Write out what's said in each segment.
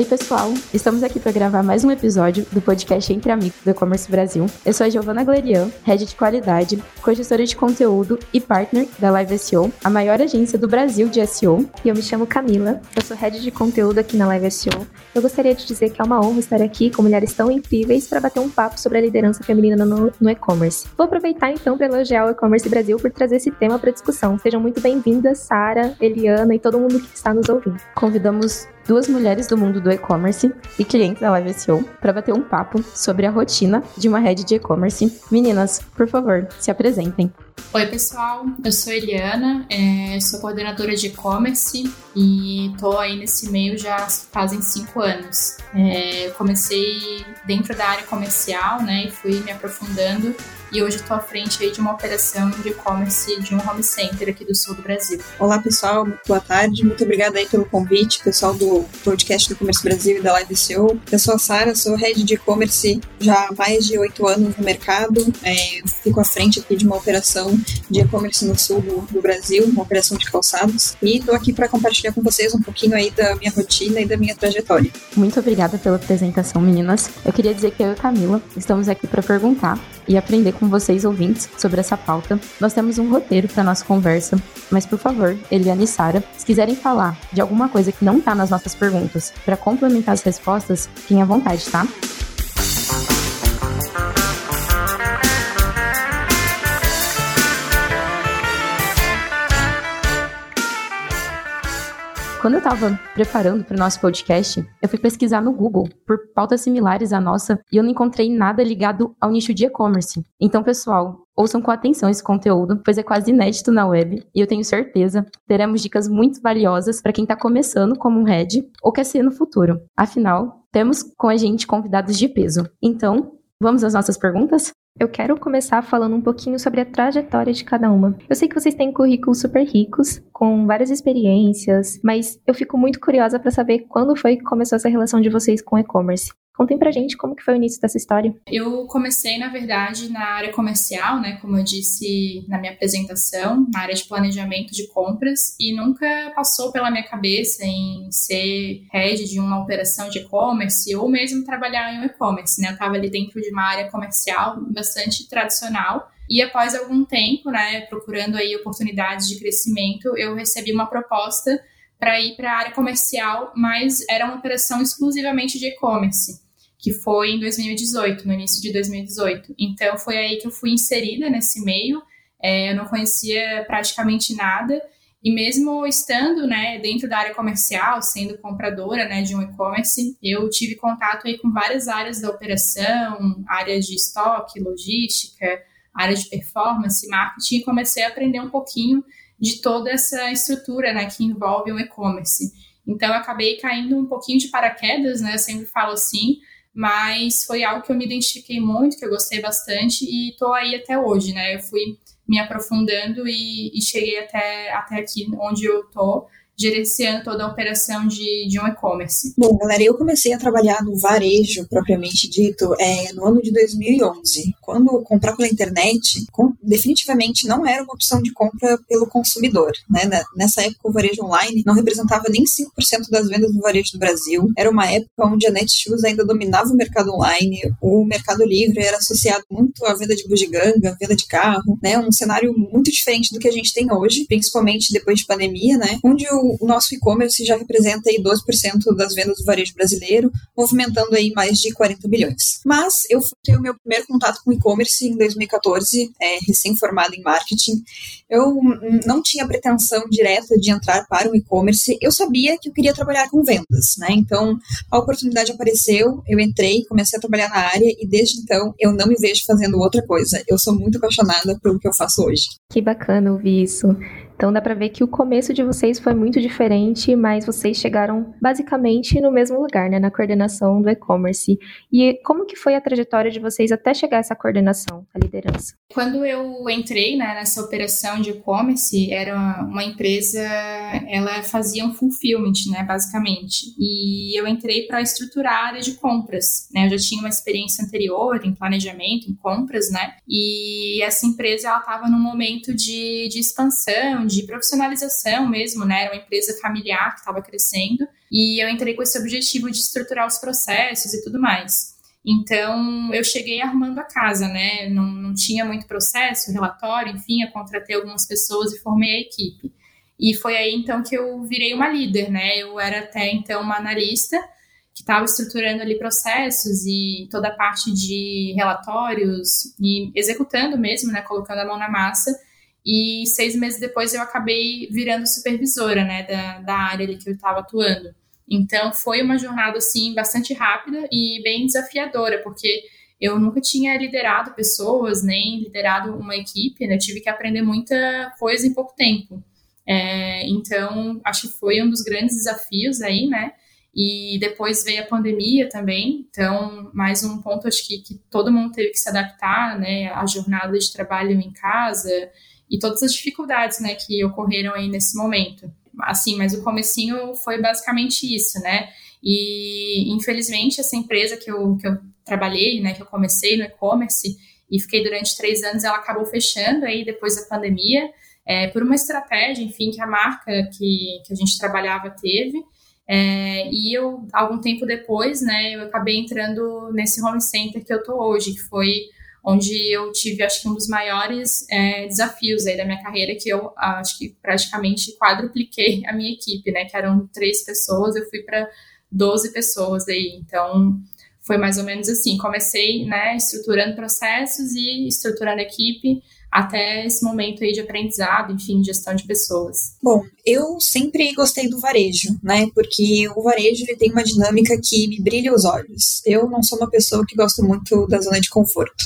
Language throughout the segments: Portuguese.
Oi, pessoal! Estamos aqui para gravar mais um episódio do podcast Entre Amigos do E-Commerce Brasil. Eu sou a Giovana Glerian, Head de Qualidade, co-gestora de conteúdo e partner da Live SEO, a maior agência do Brasil de SEO. E eu me chamo Camila, eu sou Head de conteúdo aqui na Live SEO. Eu gostaria de dizer que é uma honra estar aqui com mulheres tão incríveis para bater um papo sobre a liderança feminina no, no e-commerce. Vou aproveitar então para elogiar o E-Commerce Brasil por trazer esse tema para discussão. Sejam muito bem-vindas, Sara, Eliana e todo mundo que está nos ouvindo. Convidamos duas mulheres do mundo do e-commerce e clientes da Live SEO para bater um papo sobre a rotina de uma rede de e-commerce. Meninas, por favor, se apresentem. Oi, pessoal. Eu sou Eliana, é, sou coordenadora de e-commerce e tô aí nesse meio já fazem cinco anos. Eu comecei dentro da área comercial, né, e fui me aprofundando e hoje estou à frente aí de uma operação de e-commerce de um home center aqui do sul do Brasil. Olá pessoal, boa tarde, muito obrigada aí pelo convite, pessoal do podcast do Comércio Brasil e da Live SEO. Eu sou a Sara, sou head de e-commerce já há mais de oito anos no mercado, é, fico à frente aqui de uma operação de e-commerce no sul do, do, Brasil, uma operação de calçados, e estou aqui para compartilhar com vocês um pouquinho aí da minha rotina e da minha trajetória. Muito obrigada pela apresentação, meninas. Eu queria dizer que eu e Camila estamos aqui para perguntar e aprender com vocês ouvintes sobre essa pauta. Nós temos um roteiro para nossa conversa, mas por favor, Eliane e Sara, se quiserem falar de alguma coisa que não está nas nossas perguntas para complementar as respostas, fiquem à vontade, tá? Quando eu estava preparando para o nosso podcast, eu fui pesquisar no Google por pautas similares à nossa e eu não encontrei nada ligado ao nicho de e-commerce. Então, pessoal, ouçam com atenção esse conteúdo, pois é quase inédito na web e eu tenho certeza teremos dicas muito valiosas para quem está começando como um head ou quer ser no futuro. Afinal, temos com a gente convidados de peso. Então, vamos às nossas perguntas? Eu quero começar falando um pouquinho sobre a trajetória de cada uma. Eu sei que vocês têm currículos super ricos, com várias experiências, mas eu fico muito curiosa para saber quando foi que começou essa relação de vocês com e-commerce. Contem pra gente como que foi o início dessa história. Eu comecei, na verdade, na área comercial, né, como eu disse na minha apresentação, na área de planejamento de compras, e nunca passou pela minha cabeça em ser head de uma operação de e-commerce ou mesmo trabalhar em um e-commerce, né? Eu estava ali dentro de uma área comercial bastante tradicional, e após algum tempo, né, procurando aí oportunidades de crescimento, eu recebi uma proposta para ir para a área comercial, mas era uma operação exclusivamente de e-commerce que foi em 2018, no início de 2018. Então foi aí que eu fui inserida nesse meio. É, eu não conhecia praticamente nada e mesmo estando, né, dentro da área comercial, sendo compradora, né, de um e-commerce, eu tive contato aí com várias áreas da operação, área de estoque, logística, área de performance, marketing, e comecei a aprender um pouquinho de toda essa estrutura, né, que envolve um e-commerce. Então, eu acabei caindo um pouquinho de paraquedas, né, eu sempre falo assim, mas foi algo que eu me identifiquei muito, que eu gostei bastante e tô aí até hoje, né? Eu fui me aprofundando e, e cheguei até, até aqui onde eu tô gerenciando toda a operação de, de um e-commerce? Bom, galera, eu comecei a trabalhar no varejo, propriamente dito, é, no ano de 2011. Quando comprar pela internet, com, definitivamente não era uma opção de compra pelo consumidor. Né? Nessa época, o varejo online não representava nem 5% das vendas do varejo do Brasil. Era uma época onde a Netshoes ainda dominava o mercado online, o Mercado Livre era associado muito à venda de bugiganga, venda de carro, né? um cenário muito diferente do que a gente tem hoje, principalmente depois de pandemia, né? onde o o nosso e-commerce já representa aí 12% das vendas do varejo brasileiro, movimentando aí mais de 40 bilhões. Mas eu tive o meu primeiro contato com e-commerce em 2014, é, recém-formada em marketing. Eu não tinha pretensão direta de entrar para o e-commerce, eu sabia que eu queria trabalhar com vendas, né? Então, a oportunidade apareceu, eu entrei, comecei a trabalhar na área e desde então eu não me vejo fazendo outra coisa. Eu sou muito apaixonada pelo que eu faço hoje. Que bacana ouvir isso. Então dá para ver que o começo de vocês foi muito diferente, mas vocês chegaram basicamente no mesmo lugar, né, na coordenação do e-commerce. E como que foi a trajetória de vocês até chegar a essa coordenação, a liderança? Quando eu entrei né, nessa operação de e-commerce, era uma empresa, ela fazia um fulfillment, né, basicamente. E eu entrei para estruturar a área de compras, né? Eu já tinha uma experiência anterior em planejamento, em compras, né? E essa empresa ela estava num momento de, de expansão, de profissionalização mesmo, né? Era uma empresa familiar que estava crescendo. E eu entrei com esse objetivo de estruturar os processos e tudo mais. Então, eu cheguei arrumando a casa, né? Não, não tinha muito processo, relatório, enfim, eu contratei algumas pessoas e formei a equipe. E foi aí, então, que eu virei uma líder, né? Eu era até então uma analista que estava estruturando ali processos e toda a parte de relatórios e executando mesmo, né? Colocando a mão na massa. E seis meses depois eu acabei virando supervisora, né? Da, da área ali que eu estava atuando. Então foi uma jornada assim bastante rápida e bem desafiadora, porque eu nunca tinha liderado pessoas, nem liderado uma equipe, né? Eu tive que aprender muita coisa em pouco tempo. É, então, acho que foi um dos grandes desafios aí, né? E depois veio a pandemia também, então, mais um ponto, acho que, que todo mundo teve que se adaptar, né? A jornada de trabalho em casa e todas as dificuldades, né, que ocorreram aí nesse momento assim, mas o comecinho foi basicamente isso, né? E infelizmente essa empresa que eu, que eu trabalhei, né, que eu comecei no e-commerce e fiquei durante três anos, ela acabou fechando aí depois da pandemia, é, por uma estratégia, enfim, que a marca que, que a gente trabalhava teve. É, e eu, algum tempo depois, né, eu acabei entrando nesse home center que eu tô hoje, que foi onde eu tive, acho que um dos maiores é, desafios aí da minha carreira, que eu acho que praticamente quadrupliquei a minha equipe, né, que eram três pessoas, eu fui para 12 pessoas aí, então foi mais ou menos assim, comecei, né, estruturando processos e estruturando a equipe, até esse momento aí de aprendizado, enfim, gestão de pessoas. Bom, eu sempre gostei do varejo, né? Porque o varejo ele tem uma dinâmica que me brilha os olhos. Eu não sou uma pessoa que gosta muito da zona de conforto.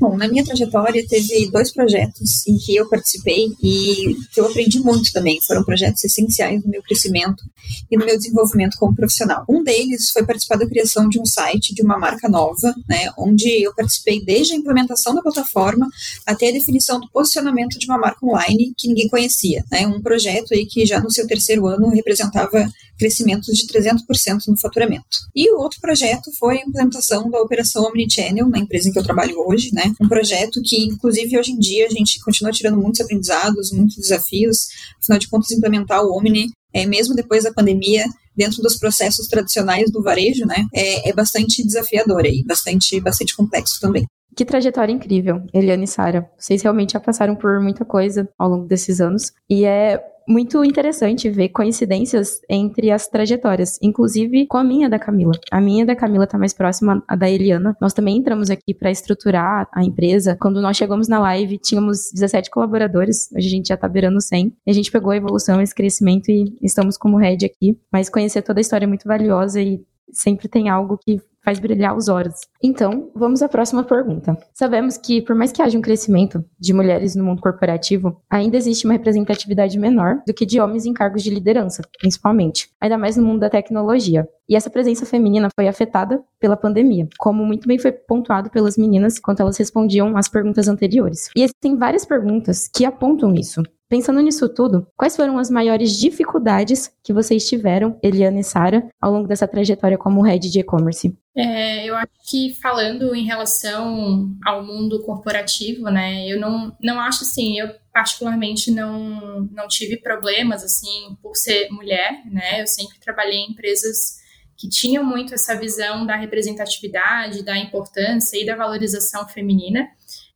Bom, na minha trajetória teve dois projetos em que eu participei e que eu aprendi muito também. Foram projetos essenciais no meu crescimento e no meu desenvolvimento como profissional. Um deles foi participar da criação de um site de uma marca nova, né? Onde eu participei desde a implementação da plataforma até a definição definição do posicionamento de uma marca online que ninguém conhecia. Né? Um projeto aí que já no seu terceiro ano representava crescimentos de 300% no faturamento. E o outro projeto foi a implementação da operação Omnichannel na empresa em que eu trabalho hoje, né? Um projeto que, inclusive, hoje em dia a gente continua tirando muitos aprendizados, muitos desafios. Afinal de contas, implementar o Omni, é, mesmo depois da pandemia, dentro dos processos tradicionais do varejo, né, é, é bastante desafiador e bastante, bastante complexo também. Que trajetória incrível, Eliane e Sara. Vocês realmente já passaram por muita coisa ao longo desses anos. E é muito interessante ver coincidências entre as trajetórias, inclusive com a minha da Camila. A minha da Camila tá mais próxima à da Eliana. Nós também entramos aqui para estruturar a empresa. Quando nós chegamos na live, tínhamos 17 colaboradores, hoje a gente já tá beirando 100. E a gente pegou a evolução, esse crescimento e estamos como head aqui. Mas conhecer toda a história é muito valiosa e sempre tem algo que faz brilhar os olhos. Então, vamos à próxima pergunta. Sabemos que, por mais que haja um crescimento de mulheres no mundo corporativo, ainda existe uma representatividade menor do que de homens em cargos de liderança, principalmente, ainda mais no mundo da tecnologia. E essa presença feminina foi afetada pela pandemia, como muito bem foi pontuado pelas meninas quando elas respondiam às perguntas anteriores. E existem várias perguntas que apontam isso. Pensando nisso tudo, quais foram as maiores dificuldades que vocês tiveram, Eliana e Sara, ao longo dessa trajetória como head de e-commerce? É, eu acho que falando em relação ao mundo corporativo, né, eu não, não acho assim, eu particularmente não, não tive problemas assim por ser mulher, né, eu sempre trabalhei em empresas que tinham muito essa visão da representatividade, da importância e da valorização feminina.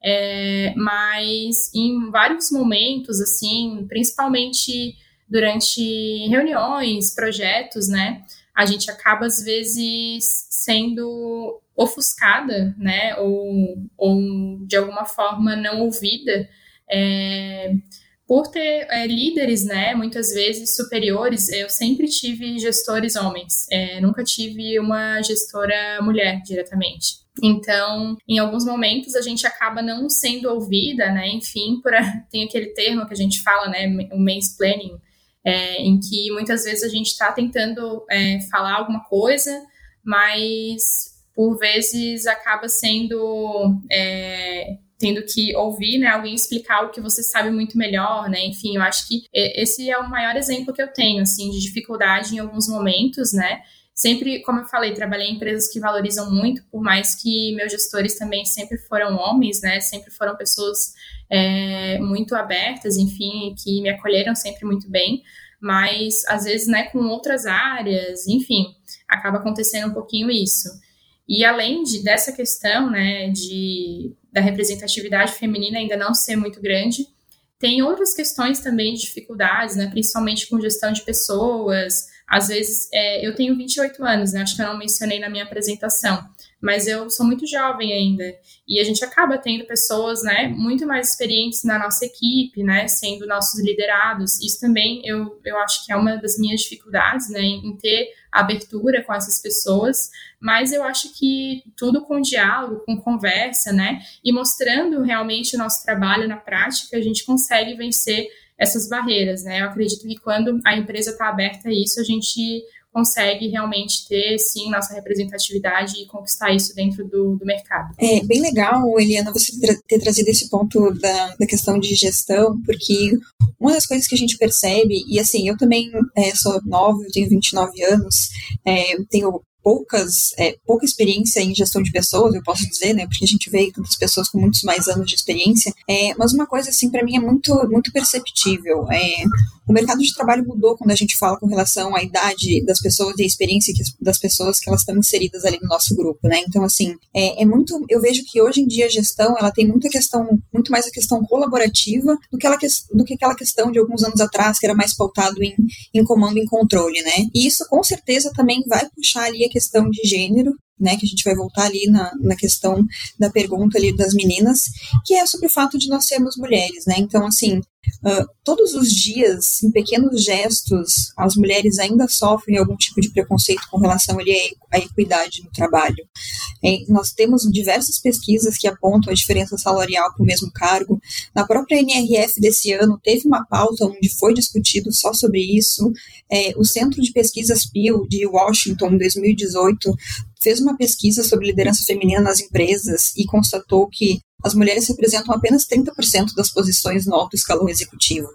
É, mas em vários momentos, assim, principalmente durante reuniões, projetos, né, a gente acaba às vezes sendo ofuscada, né, ou, ou de alguma forma não ouvida, é, por ter é, líderes, né, muitas vezes superiores, eu sempre tive gestores homens, é, nunca tive uma gestora mulher diretamente. Então, em alguns momentos a gente acaba não sendo ouvida, né? Enfim, por a, tem aquele termo que a gente fala, né, o mansplaining, é, em que muitas vezes a gente está tentando é, falar alguma coisa, mas por vezes acaba sendo é, tendo que ouvir, né, alguém explicar o que você sabe muito melhor, né, enfim, eu acho que esse é o maior exemplo que eu tenho, assim, de dificuldade em alguns momentos, né, sempre, como eu falei, trabalhei em empresas que valorizam muito, por mais que meus gestores também sempre foram homens, né, sempre foram pessoas é, muito abertas, enfim, que me acolheram sempre muito bem, mas às vezes, né, com outras áreas, enfim, acaba acontecendo um pouquinho isso. E além de, dessa questão, né, de, da representatividade feminina ainda não ser muito grande, tem outras questões também de dificuldades, né, principalmente com gestão de pessoas. Às vezes, é, eu tenho 28 anos, né, acho que eu não mencionei na minha apresentação, mas eu sou muito jovem ainda. E a gente acaba tendo pessoas, né, muito mais experientes na nossa equipe, né, sendo nossos liderados. Isso também eu, eu acho que é uma das minhas dificuldades, né, em ter abertura com essas pessoas, mas eu acho que tudo com diálogo, com conversa, né, e mostrando realmente o nosso trabalho na prática, a gente consegue vencer essas barreiras, né? Eu acredito que quando a empresa está aberta a isso, a gente consegue realmente ter, sim, nossa representatividade e conquistar isso dentro do, do mercado. É bem legal, Eliana, você ter trazido esse ponto da, da questão de gestão, porque uma das coisas que a gente percebe, e assim, eu também é, sou nova, eu tenho 29 anos, é, tenho poucas, é, pouca experiência em gestão de pessoas, eu posso dizer, né, porque a gente vê tantas pessoas com muitos mais anos de experiência, é, mas uma coisa, assim, para mim é muito, muito perceptível, é, o mercado de trabalho mudou quando a gente fala com relação à idade das pessoas e a experiência que, das pessoas que elas estão inseridas ali no nosso grupo, né, então, assim, é, é muito, eu vejo que hoje em dia a gestão, ela tem muita questão, muito mais a questão colaborativa do que, ela, do que aquela questão de alguns anos atrás, que era mais pautado em, em comando e controle, né, e isso com certeza também vai puxar ali questão de gênero, né, que a gente vai voltar ali na, na questão da pergunta ali das meninas, que é sobre o fato de nós sermos mulheres, né, então, assim, Uh, todos os dias, em pequenos gestos, as mulheres ainda sofrem algum tipo de preconceito com relação ali, à equidade no trabalho. Nós temos diversas pesquisas que apontam a diferença salarial para o mesmo cargo. Na própria NRF desse ano, teve uma pauta onde foi discutido só sobre isso. É, o Centro de Pesquisas Pew de Washington, em 2018, fez uma pesquisa sobre liderança feminina nas empresas e constatou que as mulheres representam apenas 30% das posições no alto escalão executivo.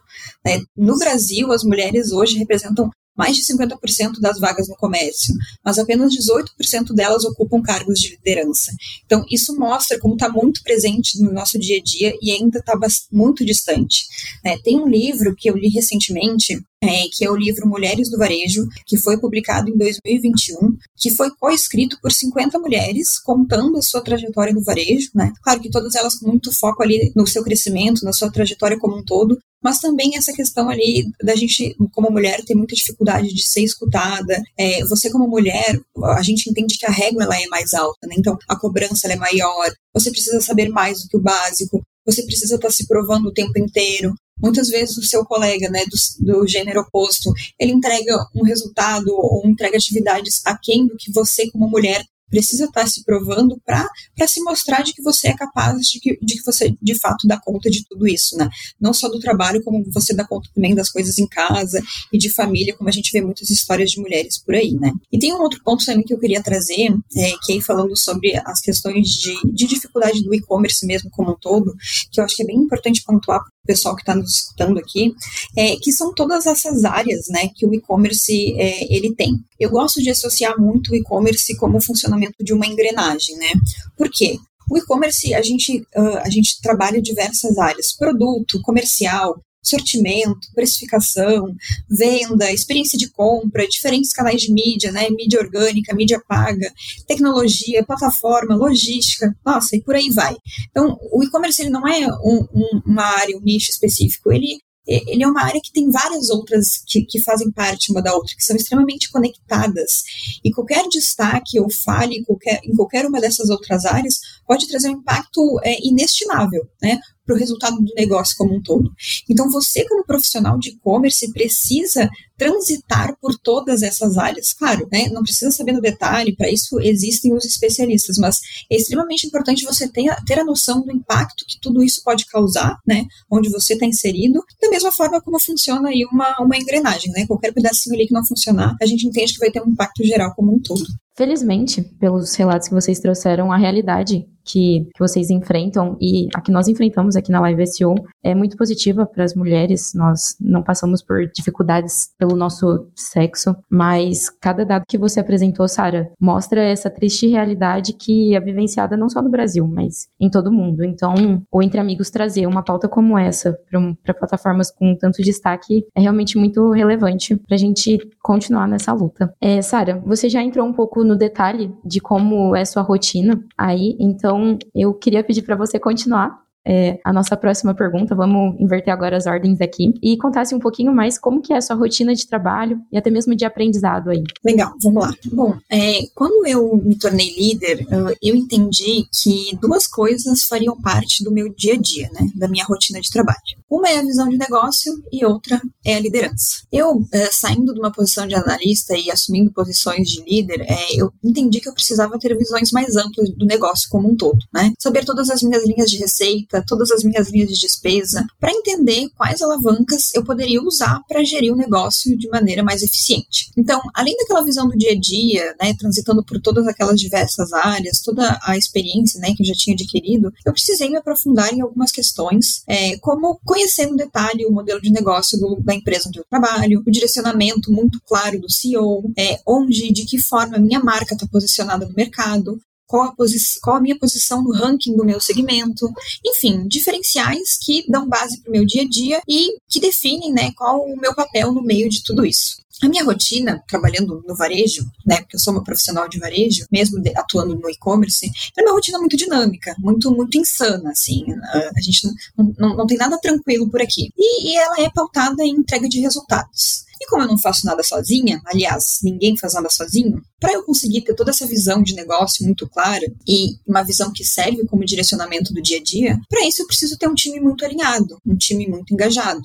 Né? No Brasil, as mulheres hoje representam mais de 50% das vagas no comércio, mas apenas 18% delas ocupam cargos de liderança. Então, isso mostra como está muito presente no nosso dia a dia e ainda está muito distante. Né? Tem um livro que eu li recentemente, é, que é o livro Mulheres do Varejo, que foi publicado em 2021, que foi co-escrito por 50 mulheres, contando a sua trajetória no varejo, né? Claro que todas elas com muito foco ali no seu crescimento, na sua trajetória como um todo, mas também essa questão ali da gente, como mulher, ter muita dificuldade de ser escutada. É, você, como mulher, a gente entende que a régua ela é mais alta, né? Então a cobrança é maior, você precisa saber mais do que o básico, você precisa estar se provando o tempo inteiro. Muitas vezes o seu colega, né, do, do gênero oposto, ele entrega um resultado ou entrega atividades aquém do que você, como mulher, precisa estar se provando para se mostrar de que você é capaz de que, de que você de fato dá conta de tudo isso, né? Não só do trabalho, como você dá conta também das coisas em casa e de família, como a gente vê muitas histórias de mulheres por aí, né? E tem um outro ponto também que eu queria trazer, é, que é falando sobre as questões de, de dificuldade do e-commerce mesmo como um todo, que eu acho que é bem importante pontuar pessoal que está nos escutando aqui, é, que são todas essas áreas né, que o e-commerce é, ele tem. Eu gosto de associar muito o e-commerce como o funcionamento de uma engrenagem, né? Por quê? O e-commerce, a gente, uh, a gente trabalha diversas áreas, produto, comercial, sortimento, precificação, venda, experiência de compra, diferentes canais de mídia, né? Mídia orgânica, mídia paga, tecnologia, plataforma, logística, nossa, e por aí vai. Então, o e-commerce ele não é um, um, uma área, um nicho específico, ele ele é uma área que tem várias outras que, que fazem parte uma da outra, que são extremamente conectadas. E qualquer destaque ou falhe qualquer, em qualquer uma dessas outras áreas pode trazer um impacto é, inestimável, né? Para o resultado do negócio como um todo. Então, você, como profissional de e-commerce, precisa transitar por todas essas áreas. Claro, né, não precisa saber no detalhe, para isso existem os especialistas, mas é extremamente importante você ter a, ter a noção do impacto que tudo isso pode causar, né, onde você está inserido, da mesma forma como funciona aí uma, uma engrenagem, né, qualquer pedacinho ali que não funcionar, a gente entende que vai ter um impacto geral como um todo. Felizmente, pelos relatos que vocês trouxeram, a realidade que, que vocês enfrentam e a que nós enfrentamos aqui na Live SEO é muito positiva para as mulheres. Nós não passamos por dificuldades pelo nosso sexo, mas cada dado que você apresentou, Sara, mostra essa triste realidade que é vivenciada não só no Brasil, mas em todo mundo. Então, o Entre Amigos trazer uma pauta como essa para plataformas com tanto destaque é realmente muito relevante para a gente continuar nessa luta. É, Sara, você já entrou um pouco no detalhe de como é sua rotina aí, então então, eu queria pedir para você continuar é, a nossa próxima pergunta. Vamos inverter agora as ordens aqui e contasse um pouquinho mais como que é a sua rotina de trabalho e até mesmo de aprendizado aí. Legal, vamos lá. Bom, é, quando eu me tornei líder, eu entendi que duas coisas fariam parte do meu dia a dia, né, da minha rotina de trabalho. Uma é a visão de negócio e outra é a liderança. Eu, é, saindo de uma posição de analista e assumindo posições de líder, é, eu entendi que eu precisava ter visões mais amplas do negócio como um todo, né? Saber todas as minhas linhas de receita, todas as minhas linhas de despesa, para entender quais alavancas eu poderia usar para gerir o negócio de maneira mais eficiente. Então, além daquela visão do dia a dia, né, transitando por todas aquelas diversas áreas, toda a experiência né, que eu já tinha adquirido, eu precisei me aprofundar em algumas questões, é, como conhecer no detalhe o modelo de negócio do, da empresa onde eu trabalho, o direcionamento muito claro do CEO, é, onde, de que forma minha marca está posicionada no mercado, qual a, qual a minha posição no ranking do meu segmento, enfim, diferenciais que dão base para o meu dia a dia e que definem né, qual o meu papel no meio de tudo isso. A minha rotina, trabalhando no varejo, né, porque eu sou uma profissional de varejo, mesmo de, atuando no e-commerce, é uma rotina muito dinâmica, muito muito insana, assim. A, gente não, não, tem nada tranquilo por aqui. E, e ela é pautada em entrega de resultados. E como eu não faço nada sozinha, aliás, ninguém faz nada sozinho, para eu conseguir ter toda essa visão de negócio muito clara e uma visão que serve como direcionamento do dia a dia, para isso eu preciso ter um time muito alinhado, um time muito engajado,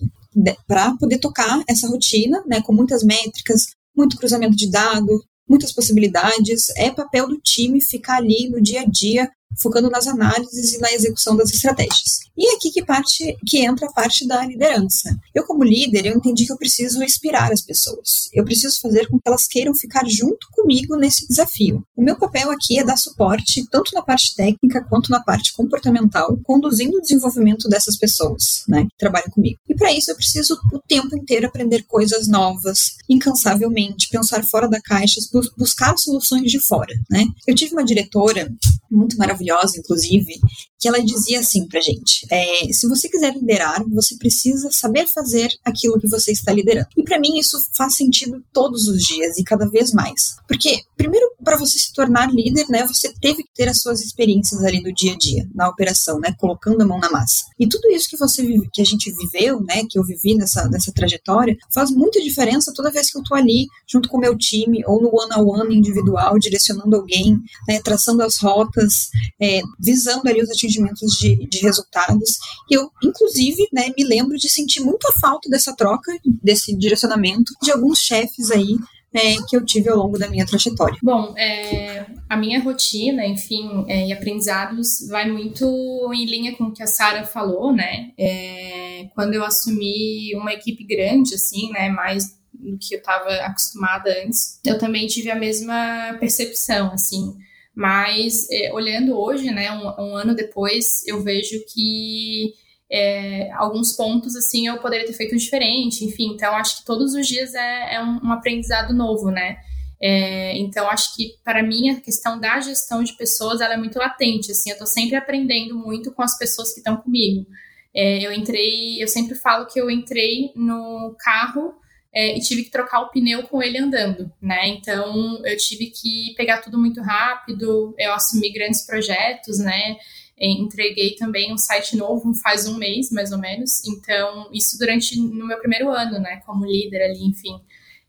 para poder tocar essa rotina, né, com muitas métricas, muito cruzamento de dados, muitas possibilidades. É papel do time ficar ali no dia a dia focando nas análises e na execução das estratégias. E é aqui que parte que entra a parte da liderança. Eu como líder, eu entendi que eu preciso inspirar as pessoas. Eu preciso fazer com que elas queiram ficar junto comigo nesse desafio. O meu papel aqui é dar suporte tanto na parte técnica quanto na parte comportamental, conduzindo o desenvolvimento dessas pessoas, né, que trabalham comigo. E para isso eu preciso o tempo inteiro aprender coisas novas, incansavelmente, pensar fora da caixa, buscar soluções de fora, né? Eu tive uma diretora muito maravilhosa, inclusive, que ela dizia assim pra gente: é, se você quiser liderar, você precisa saber fazer aquilo que você está liderando. E para mim isso faz sentido todos os dias e cada vez mais. Porque, primeiro, para você se tornar líder, né, você teve que ter as suas experiências ali do dia a dia, na operação, né, colocando a mão na massa. E tudo isso que você que a gente viveu, né, que eu vivi nessa, nessa trajetória, faz muita diferença toda vez que eu tô ali junto com o meu time ou no one on one individual, direcionando alguém, né, traçando as rotas, é, visando ali os atingimentos atingimentos de, de resultados. E eu, inclusive, né, me lembro de sentir muita falta dessa troca, desse direcionamento de alguns chefes aí é, que eu tive ao longo da minha trajetória. Bom, é, a minha rotina, enfim, é, e aprendizados vai muito em linha com o que a Sara falou, né? É, quando eu assumi uma equipe grande, assim, né, mais do que eu estava acostumada antes, eu também tive a mesma percepção, assim. Mas é, olhando hoje, né, um, um, ano depois, eu vejo que é, alguns pontos assim eu poderia ter feito diferente, enfim. Então acho que todos os dias é, é um, um, aprendizado novo, né? É, então acho que para mim a questão da gestão de pessoas ela é muito latente. Assim, eu estou sempre aprendendo muito com as pessoas que estão comigo. É, eu entrei, eu sempre falo que eu entrei no carro é, e tive que trocar o pneu com ele andando, né? Então eu tive que pegar tudo muito rápido, eu assumi grandes projetos, né? Entreguei também um site novo faz um mês, mais ou menos. Então, isso durante no meu primeiro ano, né? Como líder ali, enfim.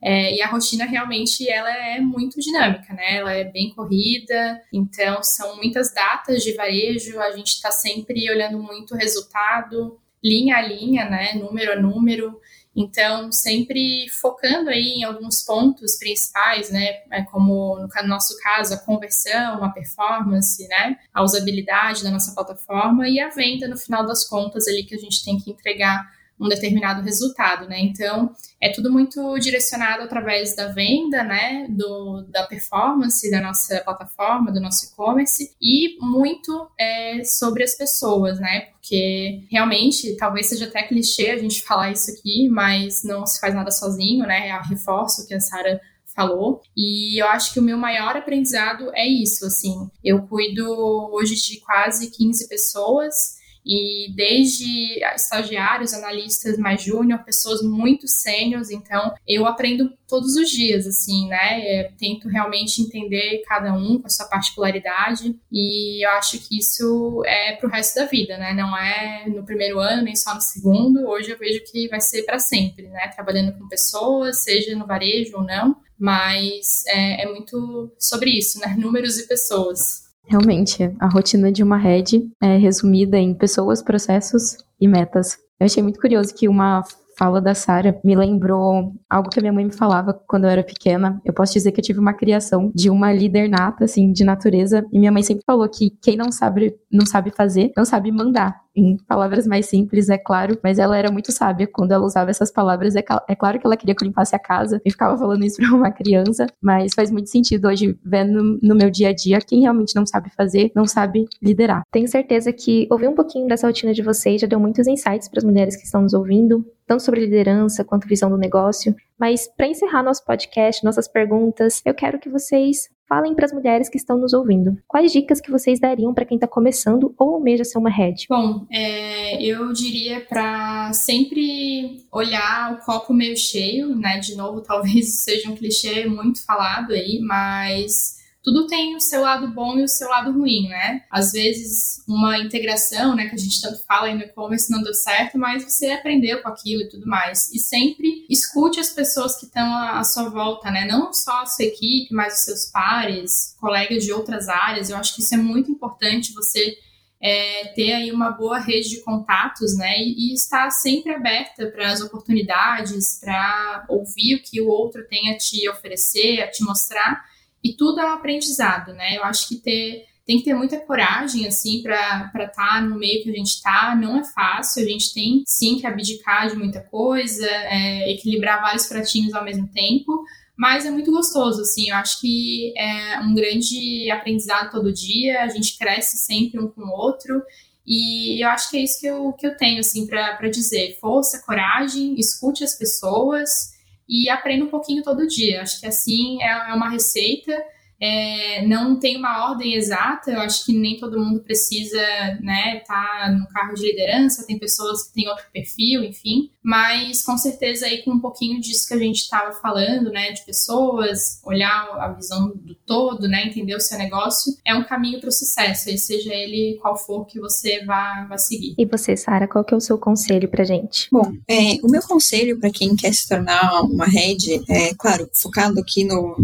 É, e a rotina realmente ela é muito dinâmica, né? Ela é bem corrida, então são muitas datas de varejo, a gente está sempre olhando muito o resultado, linha a linha, né? Número a número. Então, sempre focando aí em alguns pontos principais, né, é como no nosso caso, a conversão, a performance, né, a usabilidade da nossa plataforma e a venda no final das contas ali que a gente tem que entregar um determinado resultado, né? Então, é tudo muito direcionado através da venda, né? Do, da performance da nossa plataforma, do nosso e-commerce e muito é, sobre as pessoas, né? Porque realmente, talvez seja até clichê a gente falar isso aqui, mas não se faz nada sozinho, né? Eu reforço o que a Sara falou. E eu acho que o meu maior aprendizado é isso, assim. Eu cuido hoje de quase 15 pessoas e desde estagiários, analistas mais júnior, pessoas muito sêniores, então eu aprendo todos os dias, assim, né? É, tento realmente entender cada um com a sua particularidade e eu acho que isso é pro resto da vida, né? Não é no primeiro ano nem só no segundo. Hoje eu vejo que vai ser para sempre, né? Trabalhando com pessoas, seja no varejo ou não, mas é, é muito sobre isso, né? Números e pessoas. Realmente, a rotina de uma rede é resumida em pessoas, processos e metas. Eu achei muito curioso que uma fala da Sara me lembrou algo que a minha mãe me falava quando eu era pequena. Eu posso dizer que eu tive uma criação de uma líder nata, assim, de natureza. E minha mãe sempre falou que quem não sabe, não sabe fazer, não sabe mandar em palavras mais simples, é claro, mas ela era muito sábia quando ela usava essas palavras. É, é claro que ela queria que eu limpasse a casa e ficava falando isso para uma criança, mas faz muito sentido hoje, vendo no meu dia a dia, quem realmente não sabe fazer, não sabe liderar. Tenho certeza que ouvir um pouquinho dessa rotina de vocês já deu muitos insights para as mulheres que estão nos ouvindo, tanto sobre liderança quanto visão do negócio. Mas para encerrar nosso podcast, nossas perguntas, eu quero que vocês falem para as mulheres que estão nos ouvindo. Quais dicas que vocês dariam para quem está começando ou almeja ser uma head? Bom, é, eu diria para sempre olhar o copo meio cheio, né? De novo, talvez seja um clichê muito falado aí, mas tudo tem o seu lado bom e o seu lado ruim, né? Às vezes, uma integração, né, que a gente tanto fala aí no e-commerce não deu certo, mas você aprendeu com aquilo e tudo mais. E sempre escute as pessoas que estão à sua volta, né? Não só a sua equipe, mas os seus pares, colegas de outras áreas. Eu acho que isso é muito importante você é, ter aí uma boa rede de contatos, né? E, e estar sempre aberta para as oportunidades, para ouvir o que o outro tem a te oferecer, a te mostrar e tudo é um aprendizado, né? Eu acho que ter, tem que ter muita coragem, assim, para estar tá no meio que a gente está. Não é fácil, a gente tem sim que abdicar de muita coisa, é, equilibrar vários pratinhos ao mesmo tempo, mas é muito gostoso, assim. Eu acho que é um grande aprendizado todo dia, a gente cresce sempre um com o outro. E eu acho que é isso que eu, que eu tenho, assim, para dizer. Força, coragem, escute as pessoas e aprenda um pouquinho todo dia. Acho que assim é, é uma receita é, não tem uma ordem exata, eu acho que nem todo mundo precisa né, tá no carro de liderança, tem pessoas que têm outro perfil, enfim, mas com certeza aí com um pouquinho disso que a gente estava falando, né, de pessoas, olhar a visão do todo, né, entender o seu negócio, é um caminho para o sucesso, aí seja ele qual for que você vá, vá seguir. E você, Sara, qual que é o seu conselho para gente? Bom, é, o meu conselho para quem quer se tornar uma rede, é claro, focado aqui no,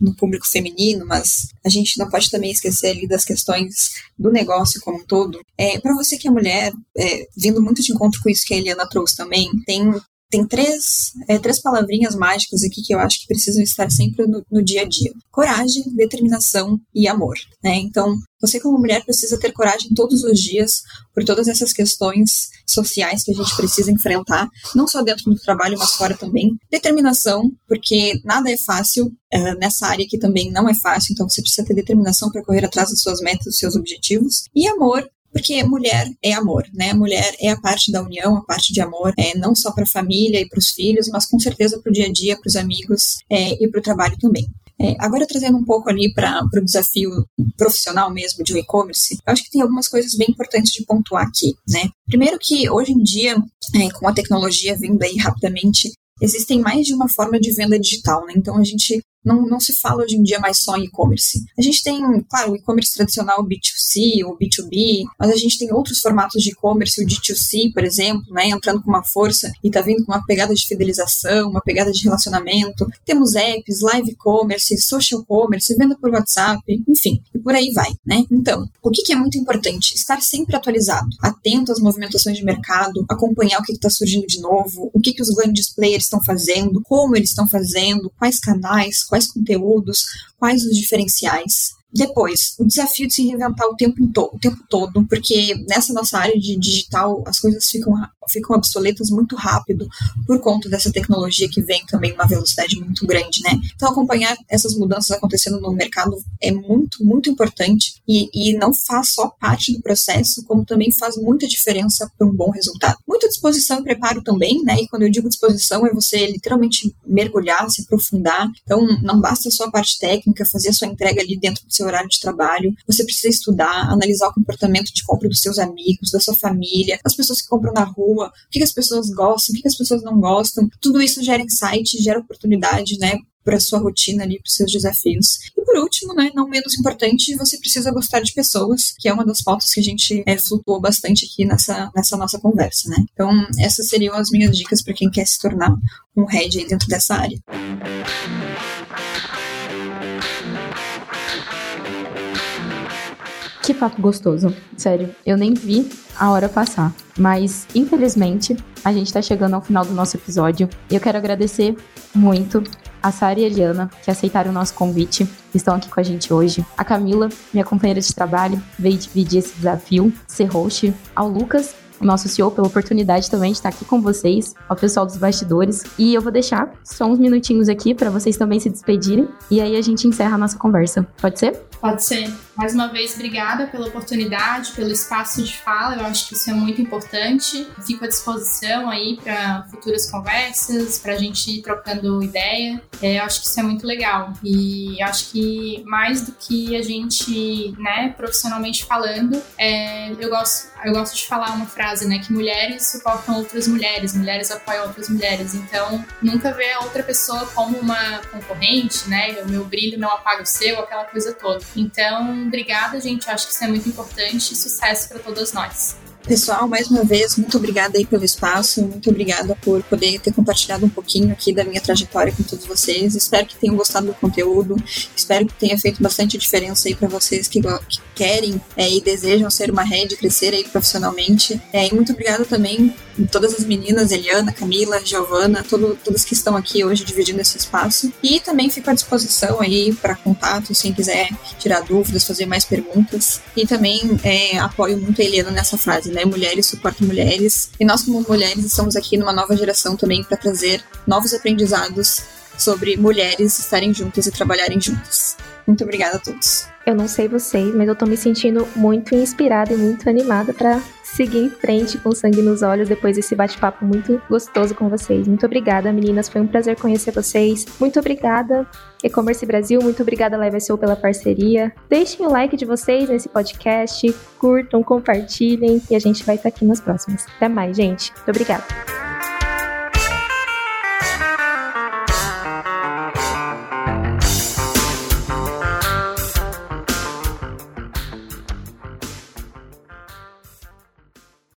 no público feminino, mas a gente não pode também esquecer ali das questões do negócio como um todo. É, para você que é mulher, é, vindo muito de encontro com isso que a Eliana trouxe também, tem tem três, é, três palavrinhas mágicas aqui que eu acho que precisam estar sempre no, no dia a dia: coragem, determinação e amor. Né? Então, você, como mulher, precisa ter coragem todos os dias por todas essas questões sociais que a gente precisa enfrentar, não só dentro do trabalho, mas fora também. Determinação, porque nada é fácil é, nessa área que também não é fácil, então você precisa ter determinação para correr atrás das suas metas, dos seus objetivos. E amor, porque mulher é amor, né? Mulher é a parte da união, a parte de amor, é, não só para a família e para os filhos, mas com certeza para o dia a dia, para os amigos é, e para o trabalho também. É, agora trazendo um pouco ali para o desafio profissional mesmo de e-commerce, eu acho que tem algumas coisas bem importantes de pontuar aqui, né? Primeiro que hoje em dia, é, com a tecnologia vindo aí rapidamente, existem mais de uma forma de venda digital, né? Então a gente não, não se fala hoje em dia mais só em e-commerce. A gente tem, claro, o e-commerce tradicional B2C ou B2B, mas a gente tem outros formatos de e-commerce, o D2C, por exemplo, né, entrando com uma força e tá vindo com uma pegada de fidelização, uma pegada de relacionamento. Temos apps, live e-commerce, social commerce, venda por WhatsApp, enfim, e por aí vai, né? Então, o que, que é muito importante? Estar sempre atualizado, atento às movimentações de mercado, acompanhar o que está surgindo de novo, o que, que os grandes players estão fazendo, como eles estão fazendo, quais canais, quais conteúdos, quais os diferenciais. Depois, o desafio de se reinventar o tempo, o tempo todo, porque nessa nossa área de digital as coisas ficam, ficam obsoletas muito rápido por conta dessa tecnologia que vem também uma velocidade muito grande, né? Então, acompanhar essas mudanças acontecendo no mercado é muito, muito importante e, e não faz só parte do processo, como também faz muita diferença para um bom resultado. Muita disposição e preparo também, né? E quando eu digo disposição, é você literalmente mergulhar, se aprofundar. Então, não basta só a parte técnica, fazer a sua entrega ali dentro do seu horário de trabalho. Você precisa estudar, analisar o comportamento de compra dos seus amigos, da sua família, das pessoas que compram na rua, o que, as pessoas gostam, o que, as pessoas não gostam. Tudo isso gera insight, gera oportunidade, né? para sua rotina ali, para os seus desafios. E por último, né, não menos importante, você precisa gostar de pessoas, que é uma das pautas que a gente é, flutuou bastante aqui nessa, nessa nossa conversa, né? Então, essas seriam as minhas dicas para quem quer se tornar um head dentro dessa área. Que papo gostoso. Sério, eu nem vi a hora passar. Mas, infelizmente, a gente tá chegando ao final do nosso episódio. E eu quero agradecer muito a Sara e a Eliana, que aceitaram o nosso convite, estão aqui com a gente hoje. A Camila, minha companheira de trabalho, veio dividir esse desafio, ser host. Ao Lucas, o nosso CEO, pela oportunidade também de estar aqui com vocês, ao pessoal dos bastidores. E eu vou deixar só uns minutinhos aqui para vocês também se despedirem. E aí a gente encerra a nossa conversa. Pode ser? Pode ser. Mais uma vez, obrigada pela oportunidade, pelo espaço de fala. Eu acho que isso é muito importante. Fico à disposição aí para futuras conversas, para a gente ir trocando ideia. É, eu acho que isso é muito legal. E acho que mais do que a gente, né, profissionalmente falando, é, eu, gosto, eu gosto de falar uma frase, né, que mulheres suportam outras mulheres, mulheres apoiam outras mulheres. Então, nunca ver a outra pessoa como uma concorrente, né? O meu brilho não apaga o seu, aquela coisa toda. Então, obrigada, gente. Acho que isso é muito importante sucesso para todas nós. Pessoal, mais uma vez, muito obrigada aí pelo espaço, muito obrigada por poder ter compartilhado um pouquinho aqui da minha trajetória com todos vocês. Espero que tenham gostado do conteúdo, espero que tenha feito bastante diferença aí para vocês que, que querem é, e desejam ser uma rede, crescer aí profissionalmente. É, e muito obrigada também todas as meninas, Eliana, Camila, Giovana, todo, todas que estão aqui hoje dividindo esse espaço. E também fico à disposição aí para contato, quem quiser tirar dúvidas, fazer mais perguntas. E também é, apoio muito a Eliana nessa frase, né? Mulheres suportam mulheres. E nós, como mulheres, estamos aqui numa nova geração também para trazer novos aprendizados sobre mulheres estarem juntas e trabalharem juntas. Muito obrigada a todos. Eu não sei vocês, mas eu tô me sentindo muito inspirada e muito animada para seguir em frente com sangue nos olhos depois desse bate-papo muito gostoso com vocês. Muito obrigada, meninas. Foi um prazer conhecer vocês. Muito obrigada, E-Commerce Brasil. Muito obrigada, Live SEO, pela parceria. Deixem o like de vocês nesse podcast, curtam, compartilhem e a gente vai estar aqui nas próximas. Até mais, gente. Muito obrigada.